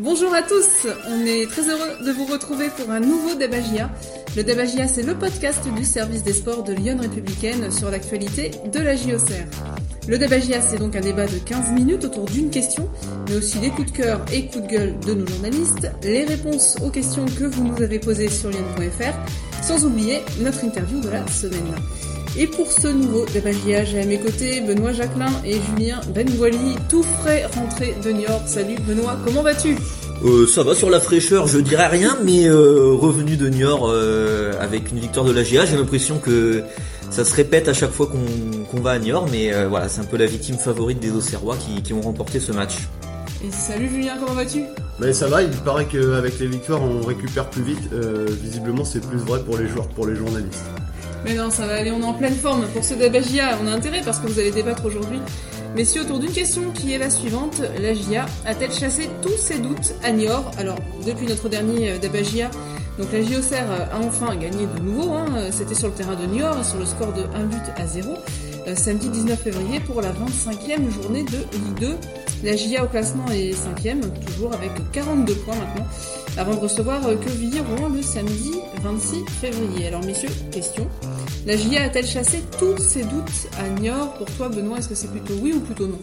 Bonjour à tous, on est très heureux de vous retrouver pour un nouveau Débagia. Le Débagia, c'est le podcast du service des sports de Lyon Républicaine sur l'actualité de la JOCR. Le Débagia, c'est donc un débat de 15 minutes autour d'une question, mais aussi des coups de cœur et coups de gueule de nos journalistes, les réponses aux questions que vous nous avez posées sur lyon.fr, sans oublier notre interview de la semaine. Et pour ce nouveau débagia, j'ai à mes côtés Benoît Jacquelin et Julien Benwali, tout frais rentré de New York. Salut Benoît, comment vas-tu? Euh, ça va sur la fraîcheur, je dirais rien, mais euh, revenu de New York euh, avec une victoire de la GA, j'ai l'impression que ça se répète à chaque fois qu'on va à New York, mais euh, voilà, c'est un peu la victime favorite des Auxerrois qui, qui ont remporté ce match. Et salut Julien, comment vas-tu? Mais ça va, il paraît qu'avec les victoires on récupère plus vite. visiblement c'est plus vrai pour les joueurs que pour les journalistes. Mais non, ça va aller, on est en pleine forme. Pour ce débat GIA, on a intérêt parce que vous allez débattre aujourd'hui. Messieurs, autour d'une question qui est la suivante, la GIA a-t-elle chassé tous ses doutes à Niort Alors, depuis notre dernier euh, débat GIA, donc la JOCR a enfin gagné de nouveau, hein. c'était sur le terrain de Niort, sur le score de 1 but à 0, euh, samedi 19 février pour la 25e journée de Ligue 2. La GIA au classement est 5e, toujours avec 42 points maintenant avant de recevoir euh, Quevilly-Rouen le samedi 26 février. Alors messieurs, question. La GIA a-t-elle chassé tous ses doutes à Niort? Pour toi Benoît, est-ce que c'est plutôt oui ou plutôt non?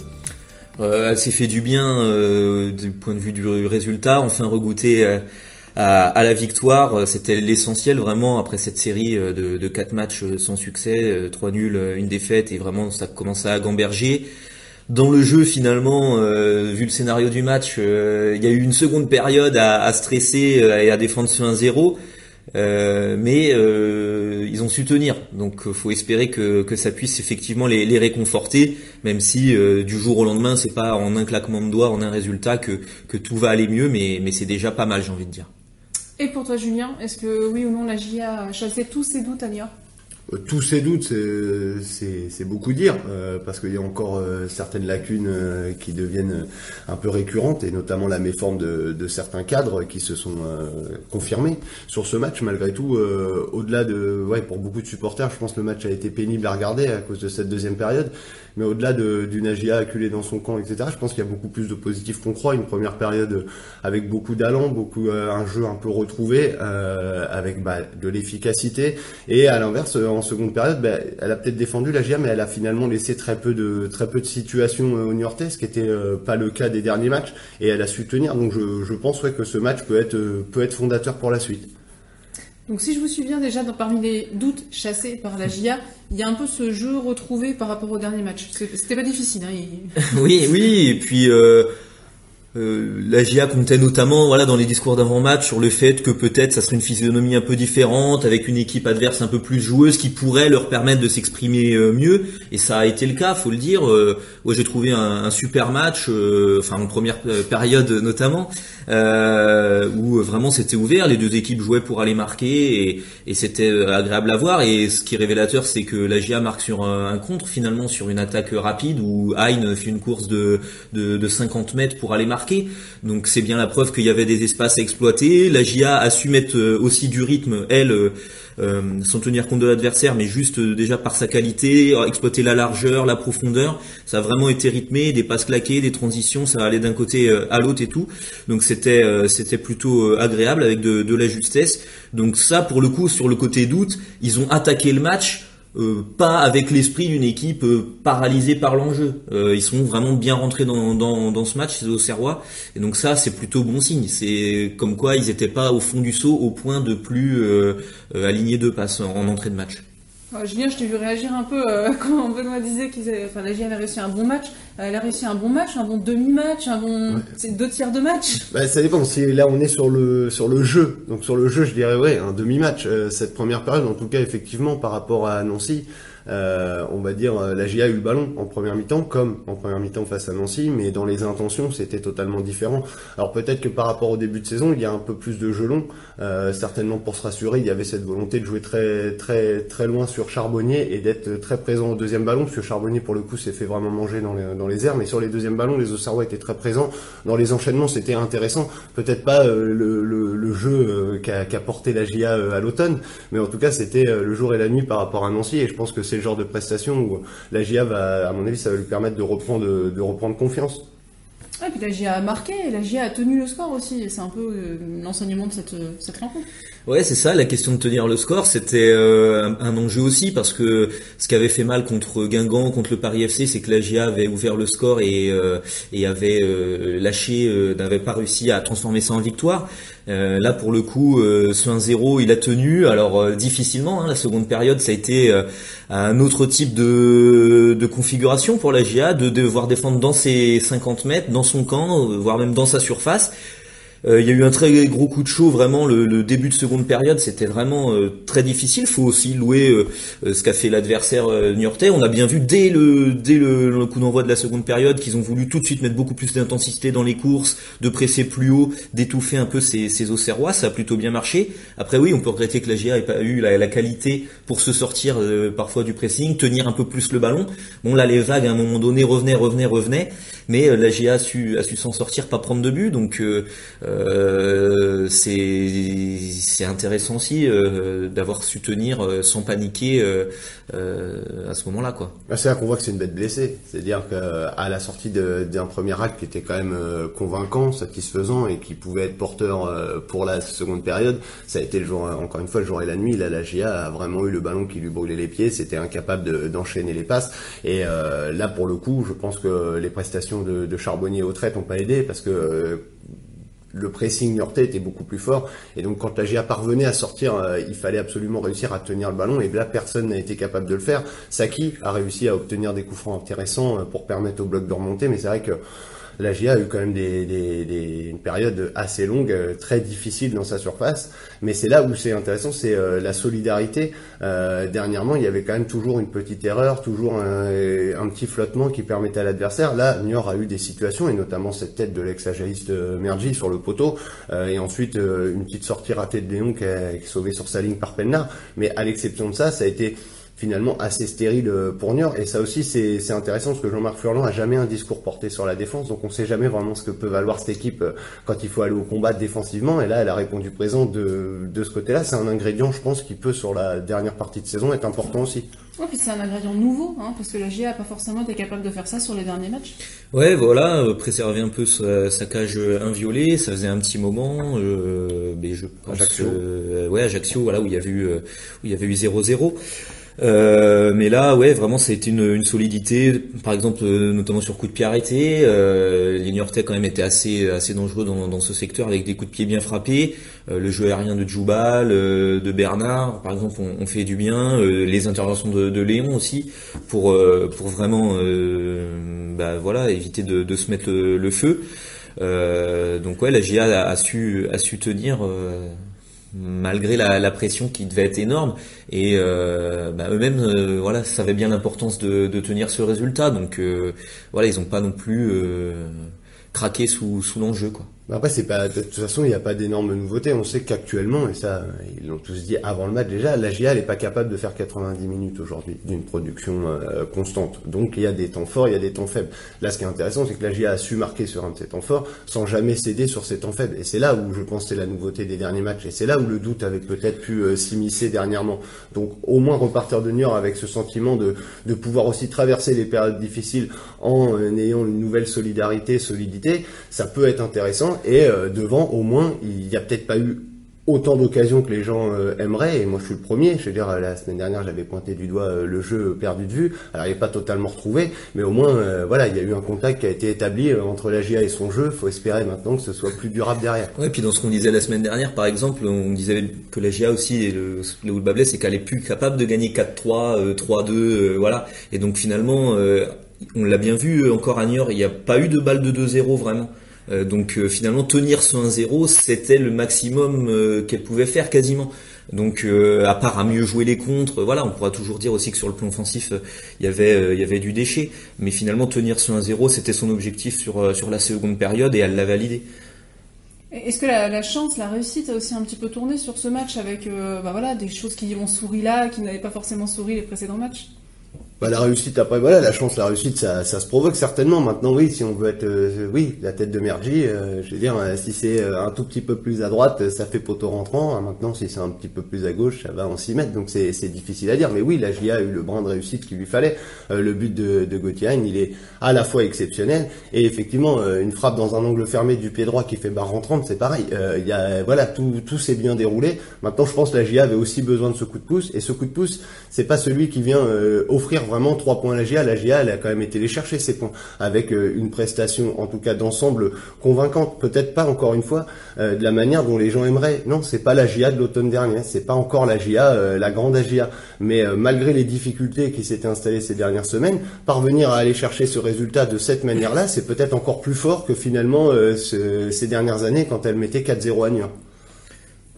Euh, Elle s'est fait du bien euh, du point de vue du résultat, enfin regoûter à, à, la victoire, c'était l'essentiel vraiment après cette série de, de 4 matchs sans succès, 3 nuls, une défaite et vraiment ça commençait à gamberger. Dans le jeu, finalement, euh, vu le scénario du match, euh, il y a eu une seconde période à, stresser euh, et à défendre sur un 0 mais ils ont su tenir. Donc, faut espérer que, que ça puisse effectivement les, réconforter, même si du jour au lendemain, c'est pas en un claquement de doigts, en un résultat que, que tout va aller mieux, mais, c'est déjà pas mal, j'ai envie de dire. Et pour toi, Julien, est-ce que oui ou non la GIA a chassé tous ses doutes à tous ces doutes, c'est beaucoup dire, euh, parce qu'il y a encore euh, certaines lacunes qui deviennent un peu récurrentes, et notamment la méforme de, certains cadres qui se sont confirmés sur ce match. Malgré tout, au-delà de, ouais, pour beaucoup de supporters, je pense que le match a été pénible à regarder à cause de cette deuxième période. Mais au-delà d'une AGA acculée dans son camp, etc., je pense qu'il y a beaucoup plus de positifs qu'on croit. Une première période avec beaucoup d'allant, beaucoup un jeu un peu retrouvé, avec bah, de l'efficacité, et à l'inverse en seconde période, ben, elle a peut-être défendu la GIA, mais elle a finalement laissé très peu de très peu de situations euh, au Niortais, ce qui était euh, pas le cas des derniers matchs, et elle a su tenir. Donc je, je pense ouais, que ce match peut être euh, peut être fondateur pour la suite. Donc si je vous souviens déjà, dans, parmi les doutes chassés par la GIA, il y a un peu ce jeu retrouvé par rapport au dernier match. C'était pas difficile. Hein, oui, oui, et puis euh, la GIA comptait notamment voilà dans les discours d'avant-match sur le fait que peut-être ça serait une physionomie un peu différente avec une équipe adverse un peu plus joueuse qui pourrait leur permettre de s'exprimer euh, mieux et ça a été le cas faut le dire euh, j'ai trouvé un, super match euh, enfin en première période notamment où vraiment c'était ouvert les deux équipes jouaient pour aller marquer et, et c'était agréable à voir et ce qui est révélateur c'est que la GIA marque sur un, contre finalement sur une attaque rapide où Hein fait une course de, de, de 50 mètres pour aller marquer donc c'est bien la preuve qu'il y avait des espaces à exploiter. La GIA a su mettre euh, aussi du rythme, elle, euh, euh, sans tenir compte de l'adversaire, mais juste déjà par sa qualité, exploiter la largeur, la profondeur. Ça a vraiment été rythmé, des passes claquées, des transitions, ça allait d'un côté à l'autre et tout. Donc c'était c'était plutôt agréable avec de, de la justesse. Donc ça, pour le coup, sur le côté doute, ils ont attaqué le match euh, pas avec l'esprit d'une équipe euh, paralysée par l'enjeu. Euh, ils sont vraiment bien rentrés dans, dans, dans ce match, ces Auxerrois, et donc ça c'est plutôt bon signe. C'est comme quoi ils n'étaient pas au fond du saut au point de plus aligner deux passes en entrée de match. Julien, je t'ai vu réagir un peu euh, quand Benoît disait que enfin, la GIA avait réussi un bon match. Euh, elle a réussi un bon match, un bon demi-match, un bon, c'est deux tiers de match. Bah, ça dépend. Si là on est sur le sur le jeu, donc sur le jeu, je dirais ouais, un demi-match. Euh, cette première période, en tout cas, effectivement, par rapport à Nancy, euh, on va dire, euh, la GIA a eu le ballon en première mi-temps, comme en première mi-temps face à Nancy, mais dans les intentions, c'était totalement différent. Alors peut-être que par rapport au début de saison, il y a un peu plus de jeu long. Euh, certainement pour se rassurer, il y avait cette volonté de jouer très très très loin sur Charbonnier et d'être très présent au deuxième ballon, parce que Charbonnier pour le coup s'est fait vraiment manger dans les, dans les airs, mais sur les deuxièmes ballons, les Auxerrois étaient très présents. Dans les enchaînements, c'était intéressant. Peut-être pas le, le, le, jeu qu'a porté la GIA à l'automne, mais en tout cas c'était le jour et la nuit par rapport à Nancy, et je pense que c'est le genre de prestation où la GIA va, à mon avis, ça va lui permettre de reprendre, de reprendre confiance. Ah, puis la GIA a marqué, la GIA a tenu le score aussi, c'est un peu euh, l'enseignement de cette, cette rencontre. Ouais, c'est ça. La question de tenir le score, c'était euh, un, enjeu aussi parce que ce qui avait fait mal contre Guingamp, contre le Paris FC, c'est que la GIA avait ouvert le score et, euh, et avait euh, lâché, n'avait pas réussi à transformer ça en victoire. là, pour le coup, ce 1-0, il a tenu. Alors difficilement. Hein, la seconde période, ça a été un autre type de, de configuration pour la GIA, de devoir défendre dans ses 50 mètres, dans son camp, voire même dans sa surface. Euh, il y a eu un très gros coup de chaud, vraiment le, début de seconde période, c'était vraiment euh, très difficile. Faut aussi louer euh, ce qu'a fait l'adversaire niortais. On a bien vu dès le dès le, coup d'envoi de la seconde période qu'ils ont voulu tout de suite mettre beaucoup plus d'intensité dans les courses, de presser plus haut, d'étouffer un peu ces, ces Auxerrois. Ça a plutôt bien marché. Après oui, on peut regretter que la GA ait pas eu la, la qualité pour se sortir parfois du pressing, tenir un peu plus le ballon. Bon là, les vagues à un moment donné revenaient, revenaient, revenaient, mais la GA a su a su s'en sortir, pas prendre de but. Donc euh, c'est intéressant aussi euh, d'avoir su tenir euh, sans paniquer à ce moment-là quoi. Bah, c'est là qu'on voit que c'est une bête blessée, c'est-à-dire qu'à la sortie d'un premier acte qui était quand même convaincant, satisfaisant et qui pouvait être porteur pour la seconde période, ça a été le jour encore une fois le jour et la nuit. Là, la GIA a vraiment eu le ballon qui lui brûlait les pieds, c'était incapable d'enchaîner les passes et là pour le coup, je pense que les prestations de, de Charbonnier et Autrette n'ont pas aidé parce que le pressing Niortais était beaucoup plus fort. Et donc quand la GA parvenait à sortir, euh, il fallait absolument réussir à tenir le ballon. Et là, personne n'a été capable de le faire. Saki a réussi à obtenir des coups francs intéressants euh, pour permettre au bloc de remonter. Mais c'est vrai que la GIA a eu quand même des, des, des, une période assez longue, euh, très difficile dans sa surface. Mais c'est là où c'est intéressant, c'est la solidarité. Dernièrement, il y avait quand même toujours une petite erreur, toujours un, petit flottement qui permettait à l'adversaire. Là, Niort a eu des situations, et notamment cette tête de l'ex-agiliste Mergi sur le poteau, et ensuite une petite sortie ratée de Léon qui est, qui est sauvée sur sa ligne par Pelnard. Mais à l'exception de ça, ça a été finalement assez stérile euh, pour Niort. Et ça aussi, c'est intéressant parce que Jean-Marc Furlan a jamais un discours porté sur la défense, donc on sait jamais vraiment ce que peut valoir cette équipe euh, quand il faut aller au combat défensivement. Et là, elle a répondu présent de, de ce côté-là. C'est un ingrédient, je pense, qui peut sur la dernière partie de saison être important aussi. Ouais, puis c'est un ingrédient nouveau, hein, parce que la GIA n'a pas forcément été capable de faire ça sur les derniers matchs. Ouais, voilà, euh, préserver un peu sa, cage inviolée, ça faisait un petit moment. mais je Ajaccio. ouais, Ajaccio, voilà, où il y avait eu, où il y avait eu 0-0. Euh, mais là, ouais, vraiment, été une, une solidité. Par exemple, euh, notamment sur coup de pied arrêté, euh, les Niortais quand même étaient assez assez dangereux dans, dans ce secteur avec des coups de pied bien frappés. Euh, le jeu aérien de Djoubal, de Bernard, par exemple, on, on fait du bien. les interventions de, de, Léon aussi pour pour vraiment, bah, voilà, éviter de, de se mettre le, feu. donc ouais, la GIA a, a su a su tenir malgré la, pression qui devait être énorme. Et euh, bah, eux-mêmes, euh, voilà, savaient bien l'importance de, tenir ce résultat. Donc euh, voilà, ils n'ont pas non plus craqué sous, sous l'enjeu, quoi. Après, c'est pas de toute façon, il n'y a pas d'énormes nouveautés. On sait qu'actuellement, et ça, ils l'ont tous dit avant le match déjà, la GIA n'est pas capable de faire 90 minutes aujourd'hui d'une production euh, constante. Donc, il y a des temps forts, il y a des temps faibles. Là, ce qui est intéressant, c'est que la GIA a su marquer sur un de ces temps forts sans jamais céder sur ces temps faibles. Et c'est là où je pense c'est la nouveauté des derniers matchs. Et c'est là où le doute avait peut-être pu euh, s'immiscer dernièrement. Donc, au moins repartir de Niort avec ce sentiment de, de pouvoir aussi traverser les périodes difficiles en euh, ayant une nouvelle solidarité, solidité, ça peut être intéressant et euh, devant, au moins, il n'y a peut-être pas eu autant d'occasions que les gens euh, aimeraient, et moi je suis le premier, je veux dire, la semaine dernière j'avais pointé du doigt euh, le jeu perdu de vue, alors il n'est pas totalement retrouvé, mais au moins, voilà, il y a eu un contact qui a été établi entre la GIA et son jeu, faut espérer maintenant que ce soit plus durable derrière. Ouais, puis dans ce qu'on disait la semaine dernière, par exemple, on disait que la GIA aussi, le, le le c'est qu'elle est plus capable de gagner 4-3, 3-2, voilà, et donc finalement, on l'a bien vu encore à Niort, il n'y a pas eu de balle de 2-0 vraiment. Euh, donc euh, finalement tenir ce 1-0 c'était le maximum euh, qu'elle pouvait faire quasiment. Donc à part à mieux jouer les contres, voilà, on pourra toujours dire aussi que sur le plan offensif il y avait il y avait du déchet, mais finalement tenir ce 1-0 c'était son objectif sur sur la seconde période et elle l'a validé. Est-ce que la, chance, la réussite a aussi un petit peu tourné sur ce match avec bah voilà, des choses qui ont souri là, qui n'avaient pas forcément souri les précédents matchs? Bah, la réussite après voilà la chance la réussite ça, ça se provoque certainement. Maintenant oui si on veut être euh, oui la tête de Mergy euh, je veux dire euh, si c'est un tout petit peu plus à droite ça fait poteau rentrant. Maintenant si c'est un petit peu plus à gauche ça va en s'y mettre. Donc c'est difficile à dire. Mais oui la GIA a eu le brin de réussite qu'il lui fallait. Le but de, de Gauthier il est à la fois exceptionnel et effectivement une frappe dans un angle fermé du pied droit qui fait barre rentrante c'est pareil. Il y a voilà tout tout s'est bien déroulé. Maintenant je pense que la GIA avait aussi besoin de ce coup de pouce. Et ce coup de pouce c'est pas celui qui vient offrir vraiment trois points à la GIA. La GIA, elle a quand même été les chercher ces points avec euh, une prestation, en tout cas d'ensemble, convaincante. Peut-être pas encore une fois euh, de la manière dont les gens aimeraient. Non, c'est pas la GIA de l'automne dernier. C'est pas encore la GIA, euh, la grande GIA. Mais malgré les difficultés qui s'étaient installées ces dernières semaines, parvenir à aller chercher ce résultat de cette manière-là, c'est peut-être encore plus fort que finalement ces dernières années quand elle mettait 4-0 à Niort.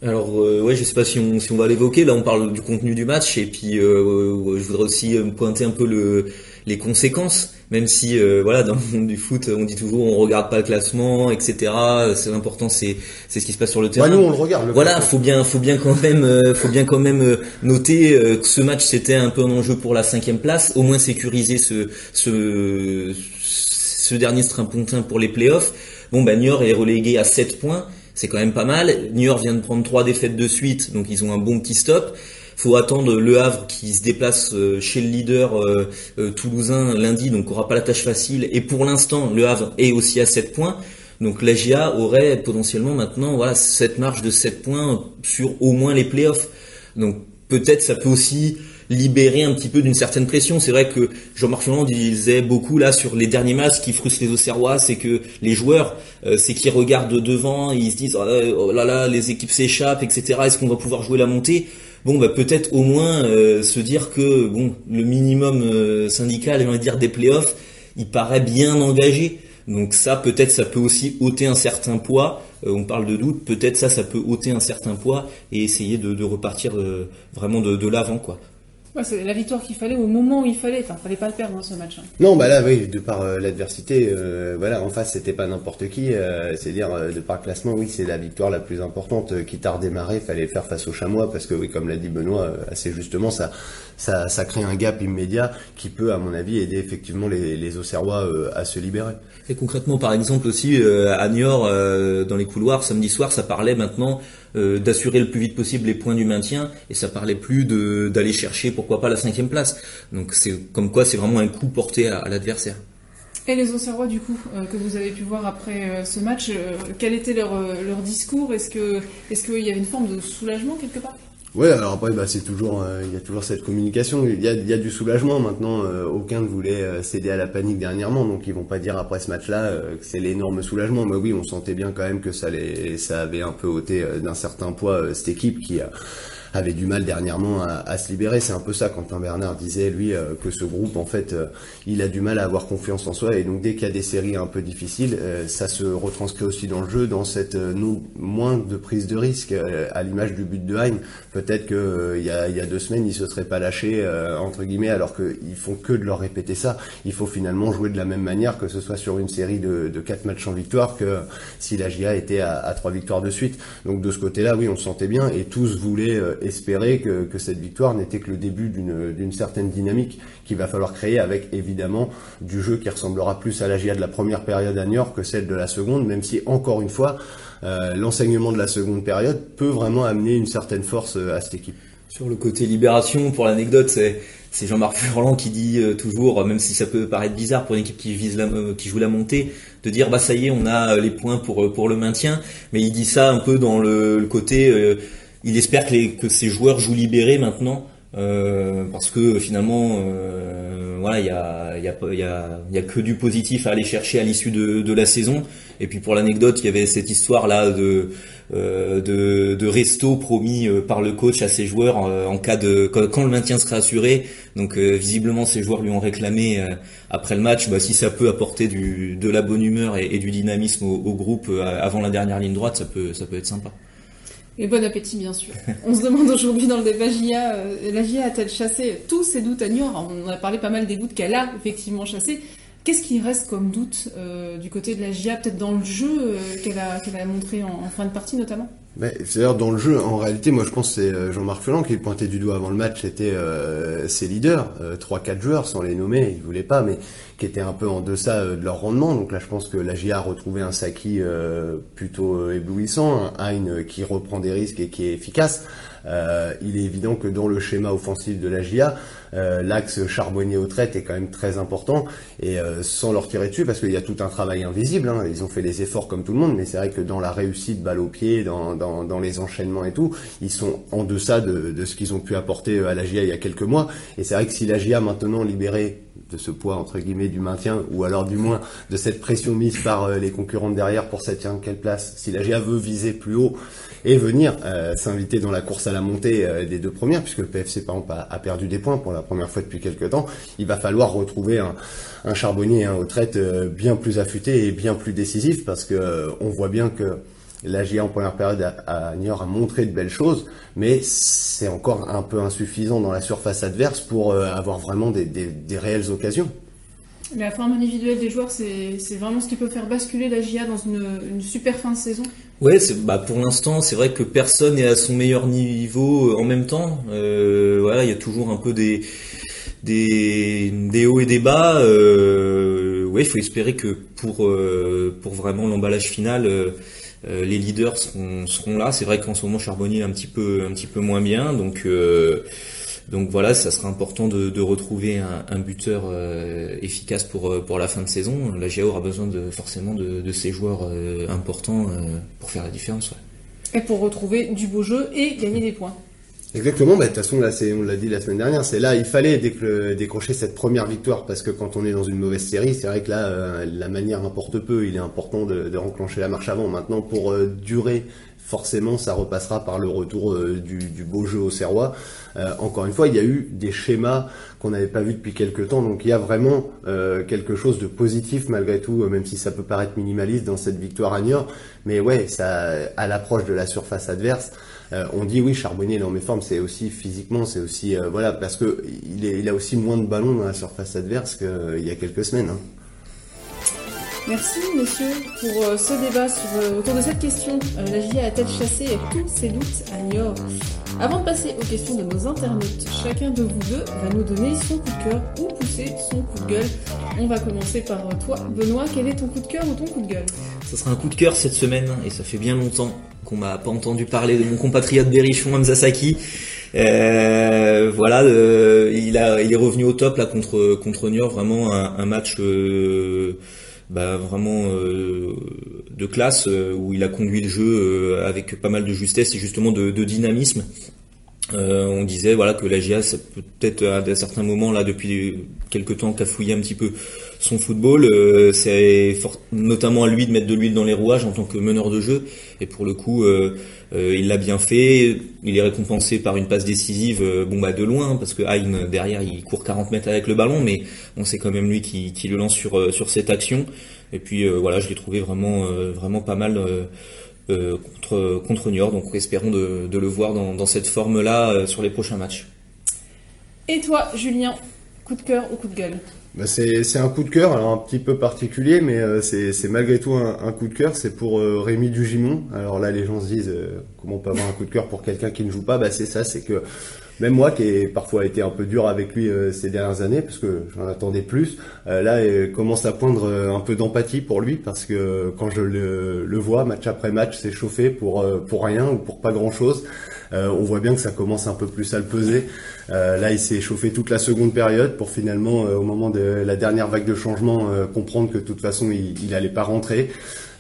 Alors euh, ouais, je sais pas si on, si on va l'évoquer. Là, on parle du contenu du match et puis euh, je voudrais aussi euh, pointer un peu le, les conséquences. Même si voilà, dans le monde du foot, on dit toujours on regarde pas le classement, etc. C'est important, c'est c'est ce qui se passe sur le terrain. nous on le regarde. voilà, faut bien faut bien quand même faut bien quand même noter que ce match c'était un peu un enjeu pour la cinquième place, au moins sécuriser ce ce ce dernier strimpontin pour les playoffs. Bon, Niort est relégué à 7 points c'est quand même pas mal. New York vient de prendre trois défaites de suite, donc ils ont un bon petit stop. Faut attendre Le Havre qui se déplace euh, chez le leader euh, euh, toulousain lundi, donc aura pas la tâche facile. Et pour l'instant, Le Havre est aussi à 7 points. Donc la GIA aurait potentiellement maintenant voilà cette marge de 7 points sur au moins les playoffs. Donc peut-être ça peut aussi libérer un petit peu d'une certaine pression. C'est vrai que Jean-Marc Fernand disait beaucoup là sur les derniers matchs qui frustrent les Auxerrois, c'est que les joueurs, euh, c'est qu'ils regardent devant, ils se disent oh, oh là là, les équipes s'échappent, etc. Est-ce qu'on va pouvoir jouer la montée? Bon, bah peut-être au moins euh, se dire que bon, le minimum euh, syndical, va dire des playoffs, il paraît bien engagé. Donc ça, peut-être, ça peut aussi ôter un certain poids. on parle de doute, peut-être ça, ça peut ôter un certain poids et essayer de, repartir vraiment de, de l'avant, quoi c'est la victoire qu'il fallait au moment où il fallait. Enfin, fallait pas le perdre dans ce match. Hein. Non, bah là, oui, de par euh, l'adversité, euh, voilà, en face, c'était pas n'importe qui. Euh, c'est-à-dire, de par classement, oui, c'est la victoire la plus importante. qui t'a redémarré, fallait faire face au chamois parce que, oui, comme l'a dit Benoît, assez justement, ça, ça, ça crée un gap immédiat qui peut, à mon avis, aider effectivement les, les Auxerrois à se libérer. Et concrètement, par exemple aussi à Niort, dans les couloirs, samedi soir, ça parlait maintenant euh, d'assurer le plus vite possible les points du maintien et ça parlait plus d'aller chercher pourquoi pas la cinquième place. Donc c'est comme quoi c'est vraiment un coup porté à, l'adversaire. Et les Auxerrois, du coup, euh, que vous avez pu voir après euh, ce match, quel était leur, leur discours? Est-ce qu'il est y avait une forme de soulagement quelque part? Ouais, alors après, bah, c'est toujours, euh, il y a toujours cette communication. Il y a, y a du soulagement maintenant. Euh, aucun ne voulait euh, céder à la panique dernièrement, donc ils vont pas dire après ce match-là que c'est l'énorme soulagement. Mais oui, on sentait bien quand même que ça, les, ça avait un peu ôté d'un certain poids cette équipe qui a avait du mal dernièrement à, se libérer. C'est un peu ça, Quentin Bernard disait, lui, euh, que ce groupe, en fait, euh, il a du mal à avoir confiance en soi. Et donc, dès qu'il y a des séries un peu difficiles, euh, ça se retranscrit aussi dans le jeu, dans cette nous, moins de prise de risque, à l'image du but de Hein. Peut-être qu'il y, a, y a deux semaines, ils se seraient pas lâchés, entre guillemets, alors qu'ils font que de leur répéter ça. Il faut finalement jouer de la même manière, que ce soit sur une série de, de quatre matchs en victoire, que si la GIA était à, à trois victoires de suite. Donc, de ce côté-là, oui, on se sentait bien, et tous voulaient espérer que, cette victoire n'était que le début d'une certaine dynamique qu'il va falloir créer avec évidemment du jeu qui ressemblera plus à la GIA de la première période à Niort que celle de la seconde, même si encore une fois, euh, l'enseignement de la seconde période peut vraiment amener une certaine force euh, à cette équipe. Sur le côté libération, pour l'anecdote, c'est c'est Jean-Marc Furlan qui dit euh, toujours, même si ça peut paraître bizarre pour une équipe qui vise la, qui joue la montée, de dire bah ça y est, on a les points pour pour le maintien, mais il dit ça un peu dans le côté il espère que, les, que ces joueurs jouent libérés maintenant. Euh, parce que finalement, voilà, il y a, que du positif à aller chercher à l'issue de, la saison. Et puis pour l'anecdote, il y avait cette histoire là de, euh, resto promis euh, par le coach à ses joueurs euh, en cas de quand, le maintien sera assuré. Donc visiblement, ces joueurs lui ont réclamé après le match, bah, si ça peut apporter de la bonne humeur et, du dynamisme au, groupe avant la dernière ligne droite, ça peut être sympa. Et bon appétit, bien sûr. On se demande aujourd'hui dans le débat GIA, euh, la GIA a-t-elle chassé tous ses doutes à Niort On a parlé pas mal des doutes qu'elle a effectivement chassés. Qu'est-ce qui reste comme doute euh, du côté de la GIA, peut-être dans le jeu euh, qu'elle a, qu'elle a montré en, fin de partie notamment? C'est-à-dire dans le jeu, en réalité, moi je pense que c'est euh, Jean-Marc Felan qui pointait du doigt avant le match, c'était euh, ses leaders, euh, trois, quatre joueurs sans les nommer, il voulait pas, mais qui étaient un peu en deçà de leur rendement. Donc là, je pense que la GIA a retrouvé un Saki plutôt éblouissant, un Hein qui reprend des risques et qui est efficace. Euh, il est évident que dans le schéma offensif de la GIA, euh, l'axe charbonnier au traite est quand même très important et euh, sans leur tirer dessus parce qu'il y a tout un travail invisible. Hein. Ils ont fait les efforts comme tout le monde, mais c'est vrai que dans la réussite balle au pied, dans, dans, dans les enchaînements et tout, ils sont en deçà de, de ce qu'ils ont pu apporter à la GIA il y a quelques mois. Et c'est vrai que si la GIA maintenant libérée de ce poids entre guillemets du maintien ou alors du moins de cette pression mise par les concurrents derrière pour cette quelle place si la GIA veut viser plus haut et venir euh, s'inviter dans la course à la montée euh, des deux premières, puisque le PFC par exemple a, perdu des points pour la première fois depuis quelques temps, il va falloir retrouver un, charbonnier un aux euh, bien plus affûté et bien plus décisif, parce que on voit bien que la GIA en première période à, à Niort a montré de belles choses, mais c'est encore un peu insuffisant dans la surface adverse pour avoir vraiment des, des, des réelles occasions. La forme individuelle des joueurs, c'est vraiment ce qui peut faire basculer la GIA dans une, une super fin de saison Ouais, bah pour l'instant, c'est vrai que personne n'est à son meilleur niveau euh, en même temps. Euh, voilà, il y a toujours un peu des des, des hauts et des bas. Euh, ouais, il faut espérer que pour euh, pour vraiment l'emballage final, euh, les leaders seront là. C'est vrai qu'en ce moment, Charbonnier est un petit peu un petit peu moins bien, donc. Donc voilà, ça sera important de, retrouver un, buteur euh, efficace pour, euh, pour la fin de saison. La GA aura besoin forcément de, ces joueurs euh, importants pour faire la différence. Et pour retrouver du beau jeu et gagner des points. Exactement, bah, de toute façon, là, on l'a dit la semaine dernière, c'est là, il fallait décrocher cette première victoire parce que quand on est dans une mauvaise série, c'est vrai que là, la manière importe peu, il est important de, de renclencher la marche avant. Maintenant, pour durer forcément ça repassera par le retour euh, du, beau jeu au Serrois. Euh, encore une fois, il y a eu des schémas qu'on n'avait pas vus depuis quelques temps, donc il y a vraiment euh, quelque chose de positif malgré tout, même si ça peut paraître minimaliste dans cette victoire à Niort. Mais ouais, ça, à l'approche de la surface adverse, on dit oui, Charbonnier est en méforme, c'est aussi physiquement, c'est aussi voilà parce que il, il, a aussi moins de ballons dans la surface adverse qu'il y a quelques semaines. Hein. Merci messieurs pour euh, ce débat euh, autour de cette question. Euh, la GIA a-t-elle chassé tous ses doutes à Niort Avant de passer aux questions de nos internautes, chacun de vous deux va nous donner son coup de cœur ou pousser son coup de gueule. On va commencer par toi. Benoît, quel est ton coup de cœur ou ton coup de gueule? Ça sera un coup de cœur cette semaine et ça fait bien longtemps qu'on m'a pas entendu parler de mon compatriote Berrichon Hamza Euh, voilà, il, a, il est revenu au top là contre contre Niort, vraiment un, match bah, vraiment euh, de classe euh, où il a conduit le jeu euh, avec pas mal de justesse et justement de, dynamisme. on disait voilà que la GIA peut-être à certains moments là depuis quelques temps cafouillé un petit peu son football. c'est notamment à lui de mettre de l'huile dans les rouages en tant que meneur de jeu et pour le coup euh, il l'a bien fait. Il est récompensé par une passe décisive, euh, bon bah de loin, parce que Hain derrière il court 40 mètres avec le ballon, mais on sait quand même lui qui, qui le lance sur euh, sur cette action. Et puis voilà, je l'ai trouvé vraiment vraiment pas mal. contre contre New York, donc espérons de, de le voir dans, dans cette forme-là sur les prochains matchs. Et toi, Julien, coup de cœur ou coup de gueule? Bah c'est un coup de cœur, alors un petit peu particulier, mais euh, c'est malgré tout un, un, coup de cœur. C'est pour euh, Rémi Dugimon. Alors là, les gens se disent euh, comment on peut avoir un coup de cœur pour quelqu'un qui ne joue pas? Bah c'est ça, c'est que même moi qui ai parfois été un peu dur avec lui ces dernières années, parce que j'en attendais plus, là, il commence à poindre un peu d'empathie pour lui, parce que quand je le, le vois match après match s'échauffer pour pour rien ou pour pas grand chose. Euh, on voit bien que ça commence un peu plus à le peser. Euh, là, il s'est chauffé toute la seconde période pour finalement, euh, au moment de la dernière vague de changement, comprendre que de toute façon, il, il allait pas rentrer.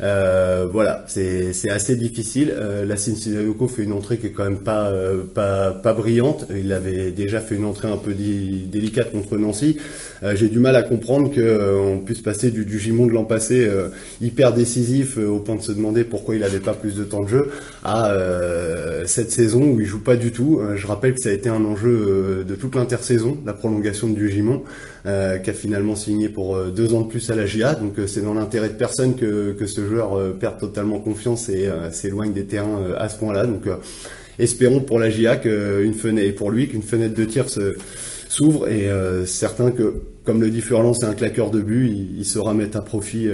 Euh, voilà, c'est assez difficile. Euh, Lassine Sidayoko fait une entrée qui est quand même pas, euh, pas, pas brillante. Il avait déjà fait une entrée un peu délicate contre Nancy. Euh, j'ai du mal à comprendre qu'on euh, puisse passer du, du Gimon de l'an passé hyper décisif au point de se demander pourquoi il n'avait pas plus de temps de jeu à cette saison où il joue pas du tout. je rappelle que ça a été un enjeu de toute l'intersaison, la prolongation du Gimon. Qui a finalement signé pour deux ans de plus à la GIA. Donc c'est dans l'intérêt de personne que, que ce joueur perde totalement confiance et s'éloigne des terrains à ce point-là. Donc espérons pour la GIA qu'une fenêtre pour lui qu'une fenêtre de tir s'ouvre et certain que comme le dit Furlan c'est un claqueur de but, il, saura mettre à profit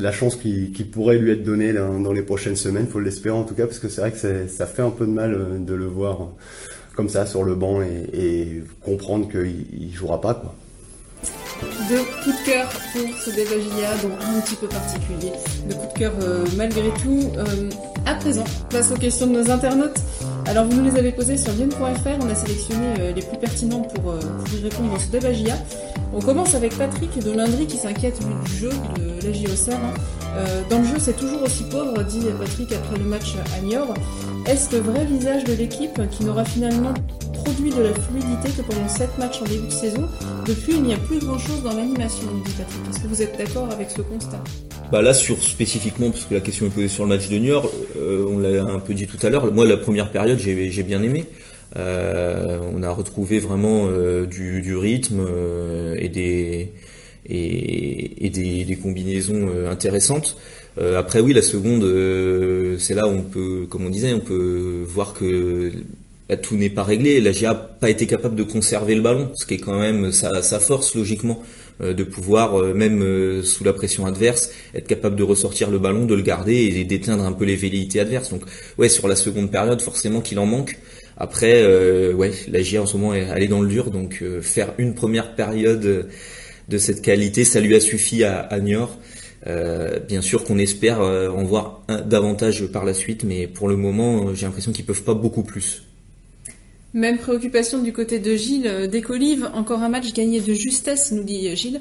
la chance qui, pourrait lui être donnée dans, les prochaines semaines, faut l'espérer en tout cas, parce que c'est vrai que ça fait un peu de mal euh, de le voir comme ça sur le banc et, comprendre qu'il ne jouera pas. Deux coups de cœur pour ce débat dont un petit peu particulier. De coups de cœur euh, malgré tout. Euh, à présent, face aux questions de nos internautes. Alors vous nous les avez posées sur lyon.fr, on a sélectionné euh, les plus pertinents pour, y répondre dans ce débat On commence avec Patrick de Lindry qui s'inquiète du jeu de la JOCR. Hein. dans le jeu, c'est toujours aussi pauvre, dit Patrick après le match à Niort. Est-ce le vrai visage de l'équipe qui n'aura finalement produit de la fluidité que pendant 7 matchs en début de saison? Depuis, il n'y a plus grand-chose dans l'animation, dit Patrick. Est-ce que vous êtes d'accord avec ce constat bah là sur spécifiquement parce que la question est posée sur le match de New York, euh, on l'a un peu dit tout à l'heure. Moi la première période j'ai bien aimé. Euh, on a retrouvé vraiment euh, du, rythme et des des, combinaisons intéressantes. après oui la seconde c'est là où on peut comme on disait on peut voir que tout n'est pas réglé. La GIA n'a pas été capable de conserver le ballon, ce qui est quand même sa, force logiquement, euh, de pouvoir, euh, même euh, sous la pression adverse, être capable de ressortir le ballon, de le garder et d'éteindre un peu les velléités adverses. Donc ouais, sur la seconde période, forcément qu'il en manque. Après, ouais, la GIA en ce moment elle est dans le dur, donc faire une première période de cette qualité, ça lui a suffi à, à Niort. bien sûr qu'on espère en voir davantage par la suite, mais pour le moment, j'ai l'impression qu'ils peuvent pas beaucoup plus. Même préoccupation du côté de Gilles euh, Descolives. Encore un match gagné de justesse, nous dit Gilles.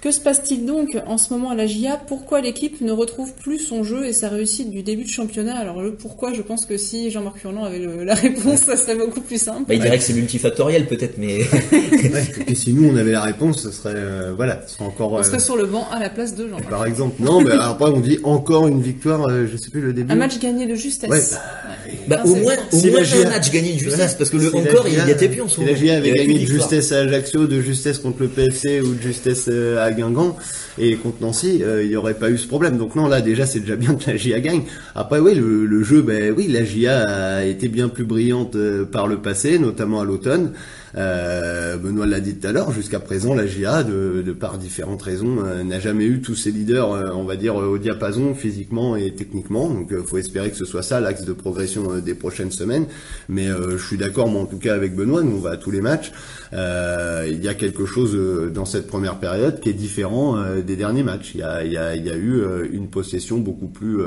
Que se passe-t-il donc en ce moment à la GIA Pourquoi l'équipe ne retrouve plus son jeu et sa réussite du début de championnat? Alors le pourquoi, je pense que si Jean-Marc Furlan avait la réponse, ça serait beaucoup plus simple. Bah, il dirait que c'est multifactoriel peut-être, mais... et si nous on avait la réponse, ce serait euh, voilà, ce serait encore. On serait euh, sur le banc à la place de Jean. Par exemple, non, mais après on dit encore une victoire, euh, je sais plus le début. Un match gagné de justesse. Ouais. Bah, au moins, au moins un match gagné de justesse, parce que le encore, il y était plus en ce moment. Si la GIA avait gagné de justesse à Ajaccio, de justesse contre le PFC ou de justesse à Guingamp et contre Nancy, euh, il n'y aurait pas eu ce problème. Donc non, là déjà c'est déjà bien que la GIA gagne. Après oui, le, jeu, ben oui, la GIA a été bien plus brillante euh, par le passé, notamment à l'automne. Euh, Benoît l'a dit tout à l'heure, jusqu'à présent, la GIA, de, de par différentes raisons, euh, n'a jamais eu tous ses leaders, euh, on va dire, au diapason physiquement et techniquement. Donc, faut espérer que ce soit ça l'axe de progression des prochaines semaines. Mais je suis d'accord, moi en tout cas, avec Benoît, nous on va à tous les matchs. il y a quelque chose dans cette première période qui est différent des derniers matchs. Il y a, il y a, il y a eu une possession beaucoup plus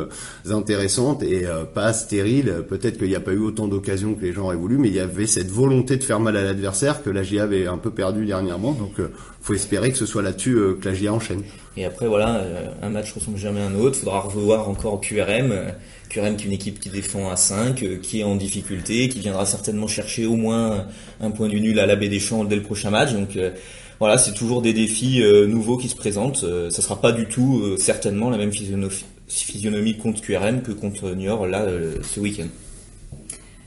intéressante et pas stérile. Peut-être qu'il n'y a pas eu autant d'occasions que les gens auraient voulu, mais il y avait cette volonté de faire mal à l'adversaire que la GIA avait un peu perdu dernièrement. Donc, euh, faut espérer que ce soit là-dessus euh, que la GIA enchaîne. Et après, voilà, euh, un match ressemble jamais à un autre. Faudra revoir encore QRM. QRM qui est une équipe qui défend à 5, qui est en difficulté, qui viendra certainement chercher au moins un point du nul à la baie des Champs dès le prochain match. Donc, voilà, c'est toujours des défis nouveaux qui se présentent. ça sera pas du tout, certainement, la même physionomie, physionomie contre QRM que contre Niort là ce week-end.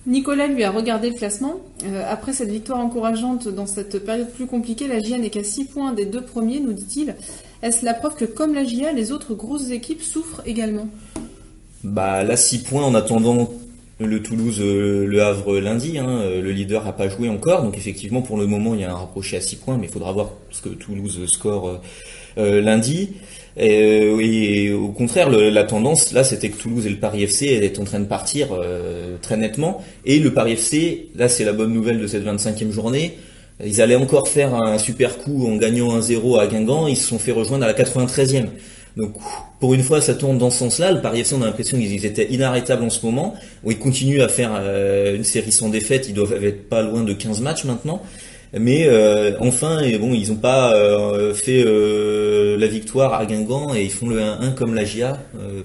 Nicolas lui a regardé le classement. Euh, après cette victoire encourageante dans cette période plus compliquée, la GIA n'est qu'à 6 points des deux premiers, nous dit-il. Est-ce la preuve que comme la GIA, les autres grosses équipes souffrent également? Bah là, 6 points en attendant le Toulouse, euh, le Havre lundi. Hein, euh, le leader n'a pas joué encore, donc effectivement pour le moment il y a un rapproché à 6 points, mais il faudra voir ce que Toulouse score lundi. Euh, et, au contraire, la tendance là, c'était que Toulouse et le Paris FC étaient en train de partir euh, très nettement. Et le Paris FC, là, c'est la bonne nouvelle de cette 25e journée. Ils allaient encore faire un super coup en gagnant 1-0 à Guingamp. Ils se sont fait rejoindre à la 93e. Donc, pour une fois, ça tourne dans ce sens-là. Le Paris FC, on a l'impression qu'ils étaient inarrêtables en ce moment. Ils continuent à faire euh, une série sans défaite. Ils doivent être pas loin de 15 matchs maintenant. Mais euh, enfin, et bon, ils n'ont pas euh, fait euh, la victoire à Guingamp et ils font le 1-1 comme la GIA,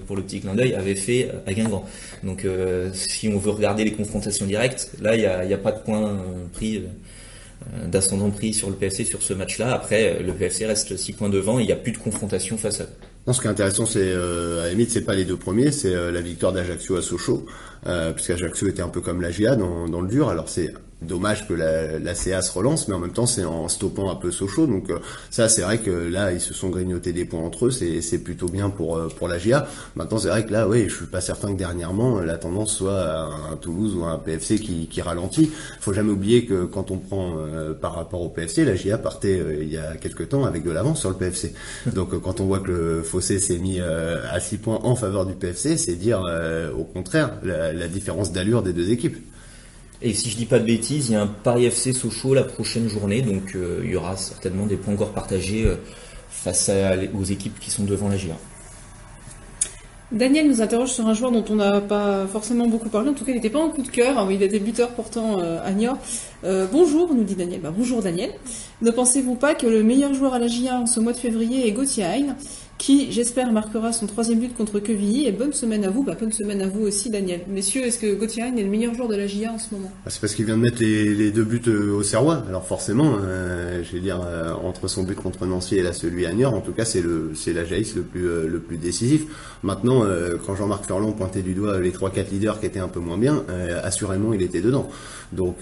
pour le petit clin d'œil, avait fait à Guingamp. Donc si on veut regarder les confrontations directes, là, il n'y a, a, pas de point pris d'ascendant pris sur le PFC sur ce match-là. Après, le PFC reste 6 points devant et il n'y a plus de confrontation face à eux. Non, ce qui est intéressant, c'est euh, à la limite, c'est pas les deux premiers, c'est la victoire d'Ajaccio à Sochaux, euh, puisqu'Ajaccio était un peu comme la GIA dans, dans le dur. Alors c'est dommage que la, la CA se relance, mais en même temps c'est en stoppant un peu Sochaux. Donc euh, ça c'est vrai que là ils se sont grignotés des points entre eux, c'est, c'est plutôt bien pour euh, pour la GIA. Maintenant c'est vrai que là oui je suis pas certain que dernièrement la tendance soit à un Toulouse ou à un PFC qui, qui ralentit. Faut jamais oublier que quand on prend euh, par rapport au PFC, la GIA partait il y a quelques temps avec de l'avance sur le PFC. Donc quand on voit que le fossé s'est mis à 6 points en faveur du PFC, c'est dire au contraire la, la différence d'allure des deux équipes. Et si je dis pas de bêtises, il y a un Paris FC Sochaux la prochaine journée, donc euh, il y aura certainement des points encore partagés euh, face aux équipes qui sont devant la GIA. Daniel nous interroge sur un joueur dont on n'a pas forcément beaucoup parlé, en tout cas il n'était pas en coup de cœur, hein, il des buteurs pourtant euh, à Niort. bonjour, nous dit Daniel. Bah, bonjour Daniel. Ne pensez-vous pas que le meilleur joueur à la GIA en ce mois de février est Gauthier Hein qui, j'espère, marquera son troisième but contre Quevilly. Et bonne semaine à vous, bah, bonne semaine à vous aussi, Daniel. Messieurs, est-ce que Gauthier est le meilleur joueur de la GIA en ce moment? Bah, C'est parce qu'il vient de mettre les, deux buts euh, au Serrois. Alors forcément, euh, je vais dire, euh, entre son but contre Nancy et là celui à Niort, en tout cas, c'est le c'est la GIA le plus, le plus décisif. Maintenant, quand Jean-Marc Ferland pointait du doigt les 3-4 leaders qui étaient un peu moins bien, assurément, il était dedans. Donc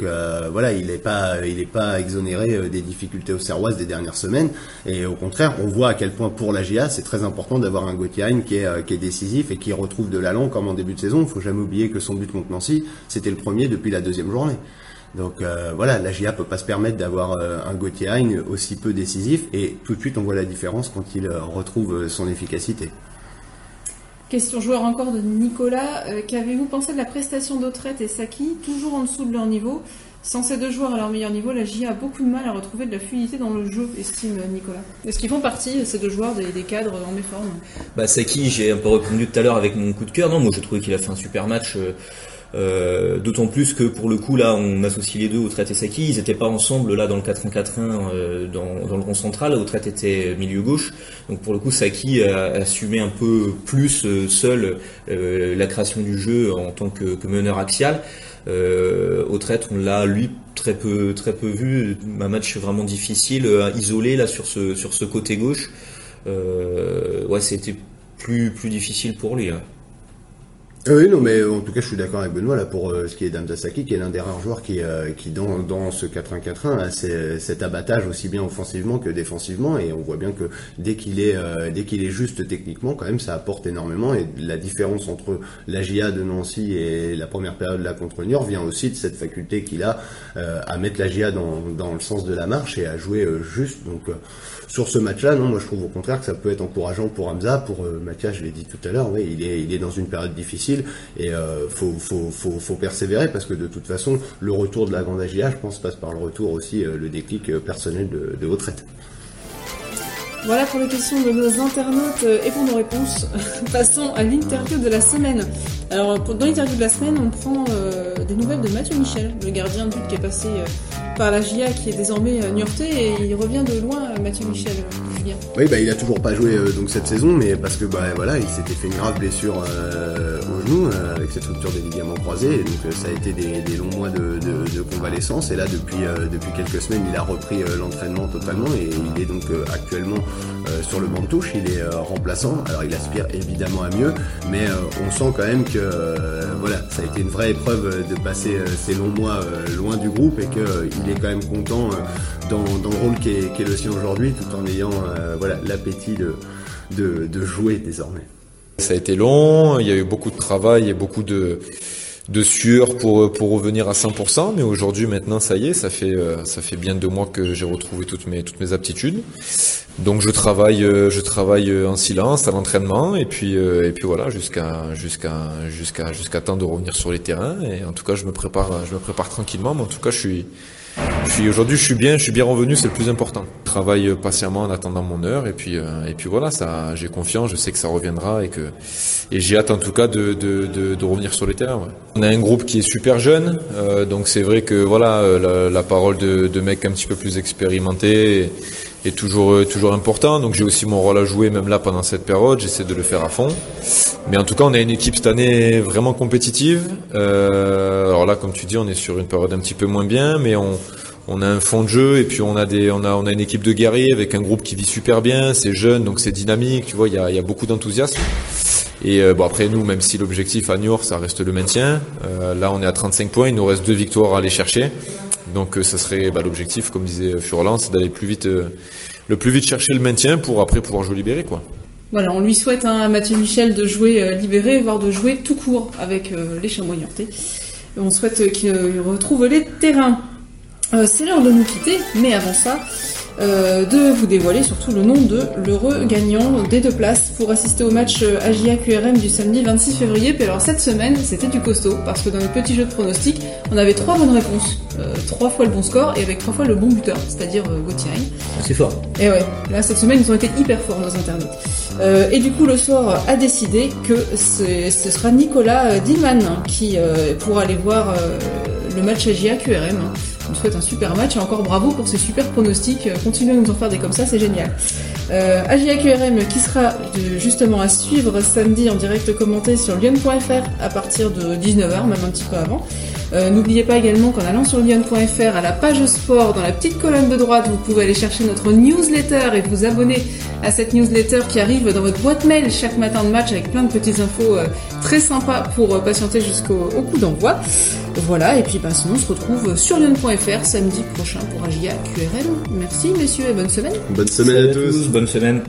voilà, il n'est pas, il est pas exonéré des difficultés au Serroises des dernières semaines. Et au contraire, on voit à quel point pour la GIA, c'est très important d'avoir un Gauthier qui est, euh, qui est décisif et qui retrouve de l'allant comme en début de saison. Il faut jamais oublier que son but contre Nancy, c'était le premier depuis la deuxième journée. Donc euh, voilà, la GIA peut pas se permettre d'avoir euh, un Gauthier aussi peu décisif et tout de suite on voit la différence quand il retrouve son efficacité. Question joueur encore de Nicolas. Qu'avez-vous pensé de la prestation d'Autrette et Saki, toujours en dessous de leur niveau? Sans ces deux joueurs à leur meilleur niveau, la GIA a beaucoup de mal à retrouver de la fluidité dans le jeu, estime Nicolas. Est-ce qu'ils font partie, ces deux joueurs, des, cadres en méforme? Bah Saki, j'ai un peu répondu tout à l'heure avec mon coup de cœur. Non, moi je trouvais qu'il a fait un super match. Euh, euh, d'autant plus que pour le coup là on associe les deux au traite et Saki, ils n'étaient pas ensemble là dans le 4 1 4 1 dans, le rond central, au traite était milieu gauche. Donc pour le coup Saki a assumé un peu plus euh, seul la création du jeu en tant que meneur axial. Euh, au traite, on l'a lui très peu très peu vu. Un match vraiment difficile, euh, isolé là sur ce sur ce côté gauche. Euh, ouais, c'était plus plus difficile pour lui. Hein. Ah oui, non, mais en tout cas, je suis d'accord avec Benoît là pour euh, ce qui est d'Amdasaki, qui est l'un des rares joueurs qui, euh, qui dans, dans ce 4-1-4-1 a cet abattage aussi bien offensivement que défensivement, et on voit bien que dès qu'il est euh, dès qu'il est juste techniquement, quand même, ça apporte énormément. Et la différence entre la GIA de Nancy et la première période là contre Niort vient aussi de cette faculté qu'il a à mettre la GIA dans, dans le sens de la marche et à jouer juste. Donc sur ce match-là, non, moi je trouve au contraire que ça peut être encourageant pour Hamza, pour euh, Mathias, je l'ai dit tout à l'heure, il est, il est dans une période difficile et euh, faut, faut, faut, persévérer parce que de toute façon, le retour de la grande AGA, je pense, passe par le retour aussi, euh, le déclic euh, personnel de, de retraite. Voilà pour les questions de nos internautes et pour nos réponses. Passons à l'interview de la semaine. Alors, dans l'interview de la semaine, on prend des nouvelles de Mathieu Michel, le gardien de but qui est passé par la GIA qui est désormais euh, et il revient de loin Mathieu Michel euh. Oui bah il a toujours pas joué euh, donc cette saison mais parce que bah voilà il s'était fait une grave blessure euh, au genou avec cette rupture des ligaments croisés donc ça a été des, longs mois de, convalescence et là depuis depuis quelques semaines il a repris l'entraînement totalement et il est donc actuellement sur le banc de touche il est remplaçant alors il aspire évidemment à mieux mais on sent quand même que voilà ça a été une vraie épreuve de passer ces longs mois loin du groupe et que il est quand même content euh, dans, le rôle qui est, le sien aujourd'hui, tout en ayant euh, voilà l'appétit de, jouer désormais. Ça a été long, il y a eu beaucoup de travail et beaucoup de, sueur pour pour revenir à 100%, mais aujourd'hui maintenant ça y est, ça fait euh, ça fait bien deux mois que j'ai retrouvé toutes mes toutes mes aptitudes. Donc je travaille je travaille en silence à l'entraînement et puis et puis voilà jusqu'à jusqu'à jusqu'à jusqu'à temps de revenir sur les terrains et en tout cas je me prépare je me prépare tranquillement, mais en tout cas je suis aujourd'hui, je suis bien, je suis bien revenu, c'est le plus important. Je travaille patiemment en attendant mon heure et puis euh, et puis voilà, ça, j'ai confiance, je sais que ça reviendra et que et j'ai hâte en tout cas de de, de, revenir sur les terrains. On a un groupe qui est super jeune, euh, donc c'est vrai que voilà, euh, la, parole de, de mecs un petit peu plus expérimentés est toujours toujours important. Donc j'ai aussi mon rôle à jouer même là pendant cette période. J'essaie de le faire à fond. Mais en tout cas, on a une équipe cette année vraiment compétitive. Euh, alors là, comme tu dis, on est sur une période un petit peu moins bien, mais on on a un fond de jeu et puis on a des on a on a une équipe de guerriers avec un groupe qui vit super bien. C'est jeune, donc c'est dynamique. Tu vois, il y a, y a beaucoup d'enthousiasme. Et euh, bon après nous, même si l'objectif à New York ça reste le maintien, euh, là on est à 35 points, il nous reste deux victoires à aller chercher. Donc ça serait bah, l'objectif, comme disait Furlan, c'est d'aller plus vite, le plus vite chercher le maintien pour après pouvoir jouer libéré, quoi. Voilà, on lui souhaite hein, à Mathieu Michel de jouer libéré, voire de jouer tout court avec les Chamois-Niortais. On souhaite qu'il retrouve les terrains. C'est l'heure de nous quitter, mais avant ça, euh, de vous dévoiler surtout le nom de l'heureux gagnant des deux places pour assister au match euh, AGA QRM du samedi 26 février. Puis alors cette semaine, c'était du costaud parce que dans le petit jeu de pronostic, on avait trois bonnes réponses, euh, trois fois le bon score et avec trois fois le bon buteur, c'est-à-dire Gauthier. C'est fort. Et ouais, là cette semaine ils ont été hyper forts nos internautes. et du coup le soir a décidé que ce sera Nicolas Dillman qui pourra aller voir le match AGA QRM. On souhaite un super match et encore bravo pour ces super pronostics. Continuez à nous en faire des comme ça, c'est génial. Euh, qui sera justement à suivre samedi en direct commenté sur lyon.fr à partir de 19h, même un petit peu avant. Euh, n'oubliez pas également qu'en allant sur lyon.fr à la page sport, dans la petite colonne de droite, vous pouvez aller chercher notre newsletter et vous abonner à cette newsletter qui arrive dans votre boîte mail chaque matin de match avec plein de petites infos euh, très sympas pour patienter jusqu'au coup d'envoi. Voilà, et puis bah, sinon on se retrouve sur lyon.fr samedi prochain pour AGA QRM. Merci messieurs et bonne semaine. Bonne semaine à tous. Bonne semaine.